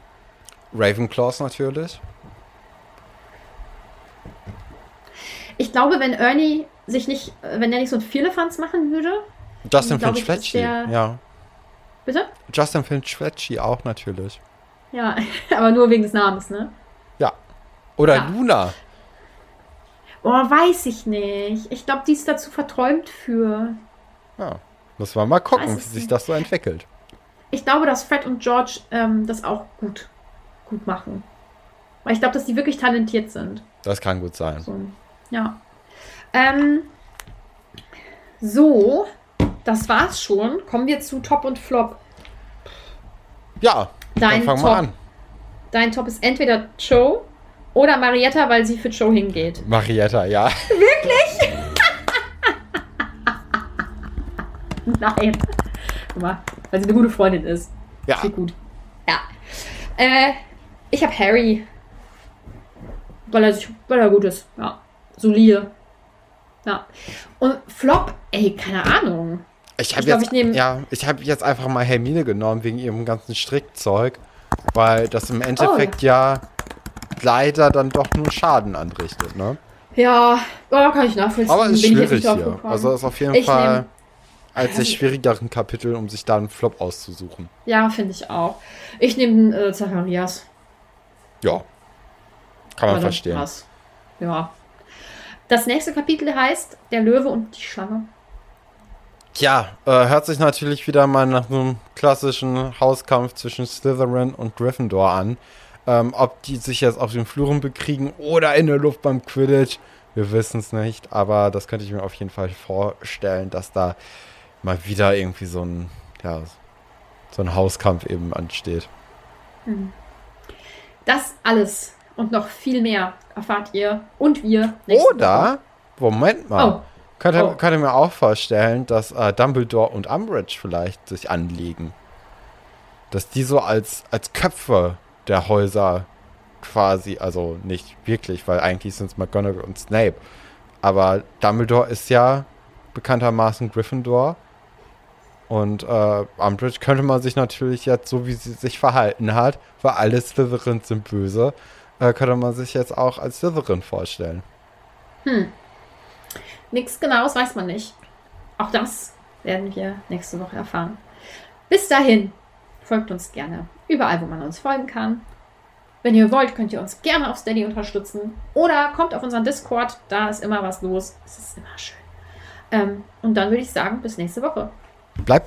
Ravenclaws natürlich. Ich glaube, wenn Ernie sich nicht, wenn er nicht so ein Vierlefanz machen würde. Justin Finch Fletchy, ja. Bitte? Justin Finch Fletchy auch natürlich. Ja, aber nur wegen des Namens, ne? Ja. Oder Ja. Luna. Oh, weiß ich nicht. Ich glaube, die ist dazu verträumt für. Ja. Muss man mal gucken, wie sich nicht. das so entwickelt. Ich glaube, dass Fred und George ähm, das auch gut, gut machen. Weil ich glaube, dass die wirklich talentiert sind. Das kann gut sein. So, ja. Ähm, so, das war's schon. Kommen wir zu Top und Flop. Ja, Dein dann fangen wir an. Dein Top ist entweder Joe oder Marietta, weil sie für Joe hingeht. Marietta, ja. Nein. Guck mal, weil sie eine gute Freundin ist. Ja. Viel gut. Ja. Äh, ich habe Harry. Weil er, sich, weil er gut ist. Ja. Solide. Ja. Und Flop, ey, keine Ahnung. Ich habe jetzt, ich nehm- ja, ich hab jetzt einfach mal Hermine genommen wegen ihrem ganzen Strickzeug, weil das im Endeffekt Oh. ja leider dann doch nur Schaden anrichtet, ne? Ja, oh, kann ich nachvollziehen. Aber ist ich jetzt schwierig hier. Also ist auf jeden Ich Fall nehm- als des schwierigeren Kapitel, um sich da einen Flop auszusuchen. Ja, finde ich auch. Ich nehme äh, Zacharias. Ja. Kann man verstehen. was. Ja. Das nächste Kapitel heißt Der Löwe und die Schlange. Ja, äh, hört sich natürlich wieder mal nach einem klassischen Hauskampf zwischen Slytherin und Gryffindor an. Ähm, ob die sich jetzt auf den Fluren bekriegen oder in der Luft beim Quidditch, wir wissen es nicht. Aber das könnte ich mir auf jeden Fall vorstellen, dass da mal wieder irgendwie so ein, ja, so ein Hauskampf eben ansteht. Das alles und noch viel mehr erfahrt ihr und wir. Oder, Moment mal, Oh. könnte, Oh. könnte mir auch vorstellen, dass äh, Dumbledore und Umbridge vielleicht sich anlegen. Dass die so als, als Köpfe der Häuser quasi, also nicht wirklich, weil eigentlich sind es McGonagall und Snape. Aber Dumbledore ist ja bekanntermaßen Gryffindor. Und äh, Umbridge könnte man sich natürlich jetzt, so wie sie sich verhalten hat, weil alle Slytherins sind böse, äh, könnte man sich jetzt auch als Slytherin vorstellen. Nichts Genaues weiß man nicht. Auch das werden wir nächste Woche erfahren. Bis dahin, folgt uns gerne überall, wo man uns folgen kann. Wenn ihr wollt, könnt ihr uns gerne auf Steady unterstützen oder kommt auf unseren Discord, da ist immer was los. Es ist immer schön. Ähm, und dann würde ich sagen, bis nächste Woche. Bleibt